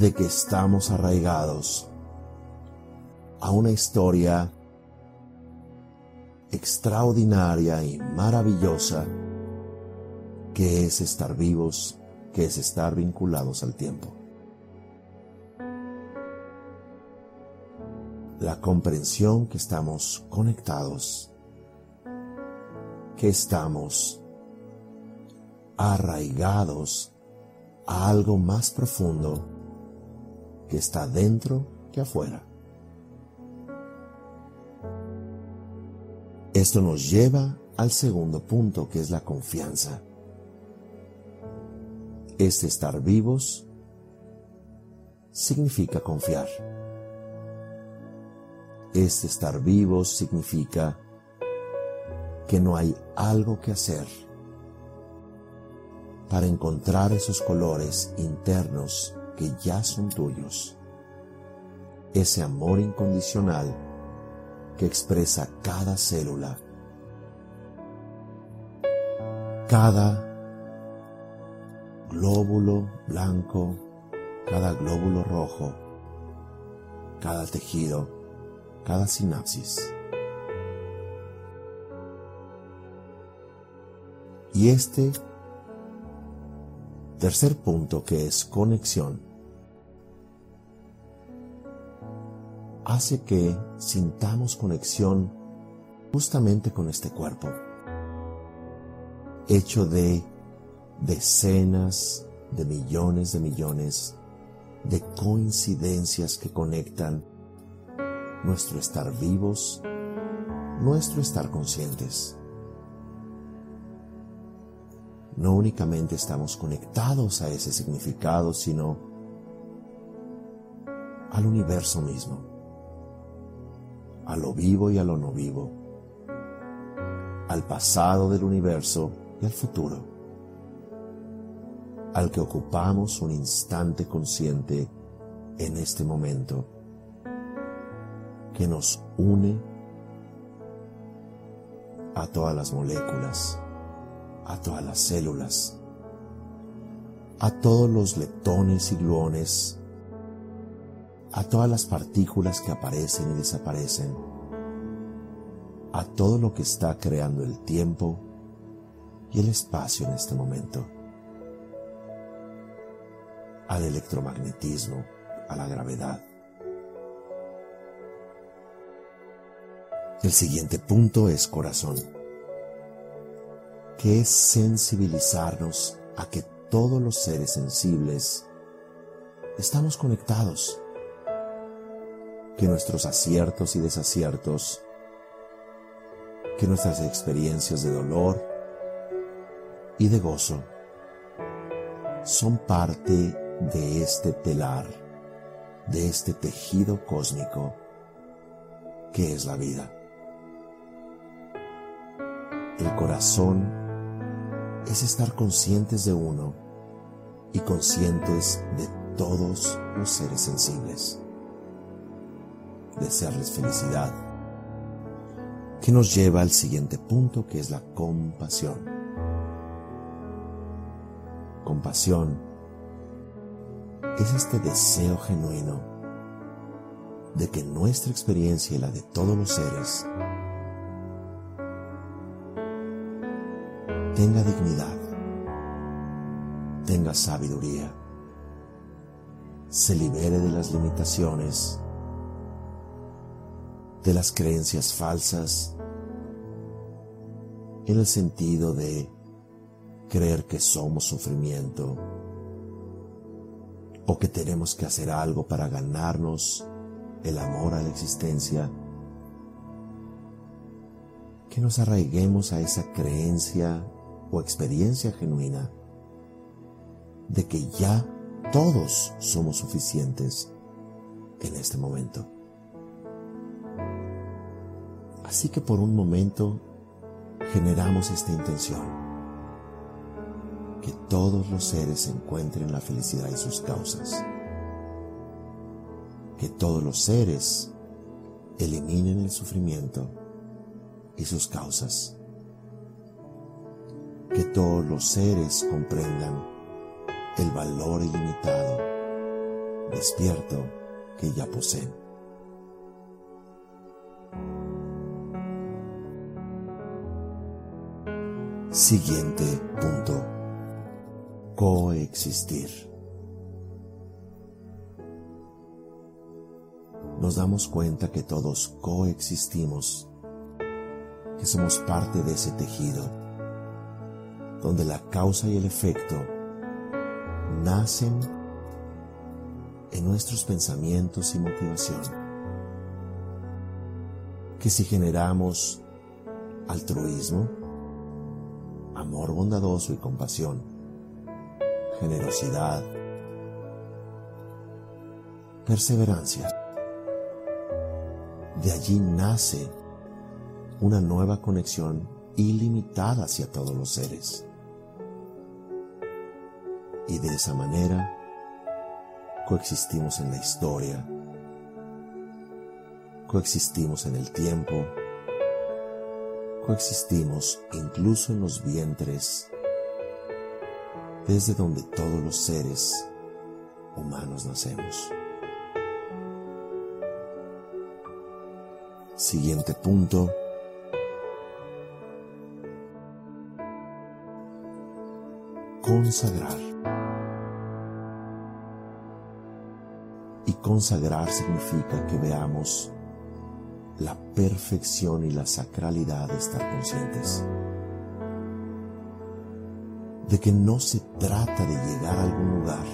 de que estamos arraigados a una historia extraordinaria y maravillosa que es estar vivos, que es estar vinculados al tiempo. La comprensión que estamos conectados, que estamos arraigados a algo más profundo que está dentro que afuera. Esto nos lleva al segundo punto que es la confianza. Este estar vivos significa confiar. Este estar vivos significa que no hay algo que hacer para encontrar esos colores internos que ya son tuyos. Ese amor incondicional que expresa cada célula, cada glóbulo blanco, cada glóbulo rojo, cada tejido, cada sinapsis. Y este tercer punto que es conexión hace que sintamos conexión justamente con este cuerpo, hecho de decenas de millones de millones de coincidencias que conectan nuestro estar vivos, nuestro estar conscientes. No únicamente estamos conectados a ese significado, sino al universo mismo a lo vivo y a lo no vivo, al pasado del universo y al futuro, al que ocupamos un instante consciente en este momento, que nos une a todas las moléculas, a todas las células, a todos los leptones y gluones a todas las partículas que aparecen y desaparecen, a todo lo que está creando el tiempo y el espacio en este momento, al electromagnetismo, a la gravedad. El siguiente punto es corazón, que es sensibilizarnos a que todos los seres sensibles estamos conectados que nuestros aciertos y desaciertos, que nuestras experiencias de dolor y de gozo son parte de este telar, de este tejido cósmico que es la vida. El corazón es estar conscientes de uno y conscientes de todos los seres sensibles desearles felicidad, que nos lleva al siguiente punto que es la compasión. Compasión es este deseo genuino de que nuestra experiencia y la de todos los seres tenga dignidad, tenga sabiduría, se libere de las limitaciones, de las creencias falsas, en el sentido de creer que somos sufrimiento o que tenemos que hacer algo para ganarnos el amor a la existencia, que nos arraiguemos a esa creencia o experiencia genuina de que ya todos somos suficientes en este momento. Así que por un momento generamos esta intención, que todos los seres encuentren la felicidad y sus causas, que todos los seres eliminen el sufrimiento y sus causas, que todos los seres comprendan el valor ilimitado, despierto que ya poseen. Siguiente punto. Coexistir. Nos damos cuenta que todos coexistimos, que somos parte de ese tejido, donde la causa y el efecto nacen en nuestros pensamientos y motivación. Que si generamos altruismo, amor bondadoso y compasión, generosidad, perseverancia, de allí nace una nueva conexión ilimitada hacia todos los seres. Y de esa manera coexistimos en la historia, coexistimos en el tiempo, coexistimos incluso en los vientres, desde donde todos los seres humanos nacemos. Siguiente punto. Consagrar. consagrar significa que veamos la perfección y la sacralidad de estar conscientes. De que no se trata de llegar a algún lugar,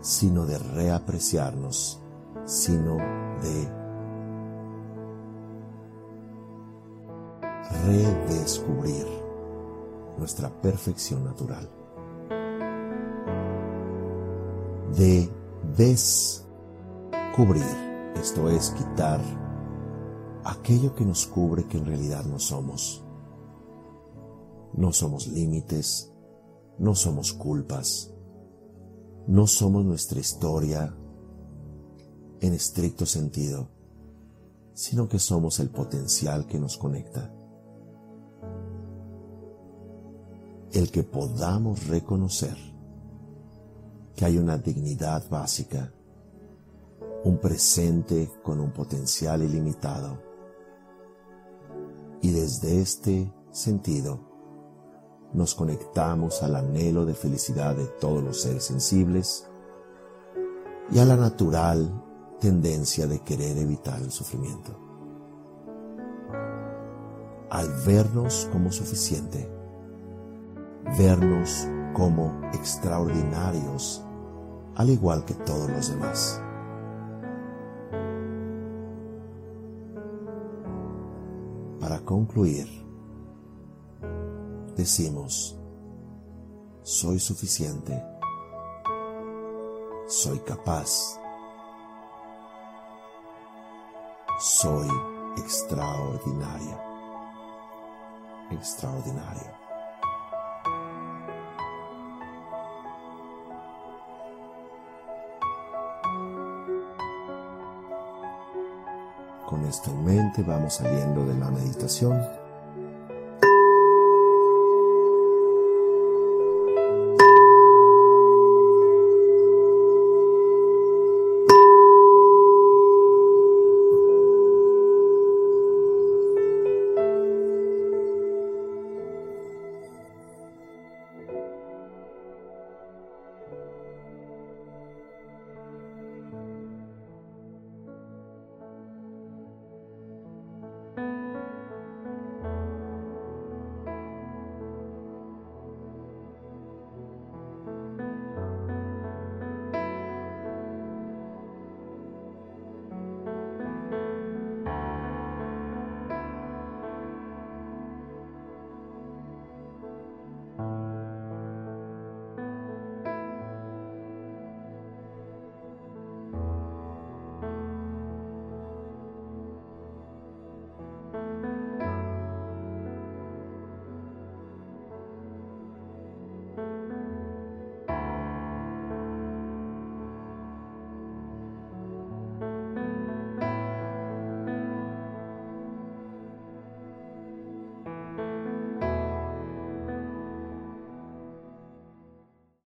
sino de reapreciarnos, sino de redescubrir nuestra perfección natural. De descubrir, esto es quitar aquello que nos cubre que en realidad no somos. No somos límites, no somos culpas, no somos nuestra historia en estricto sentido, sino que somos el potencial que nos conecta. El que podamos reconocer que hay una dignidad básica, un presente con un potencial ilimitado. Y desde este sentido, nos conectamos al anhelo de felicidad de todos los seres sensibles y a la natural tendencia de querer evitar el sufrimiento. Al vernos como suficiente, vernos como extraordinarios, al igual que todos los demás. Concluir, decimos, soy suficiente, soy capaz, soy extraordinaria, extraordinario. Con esto en mente vamos saliendo de la meditación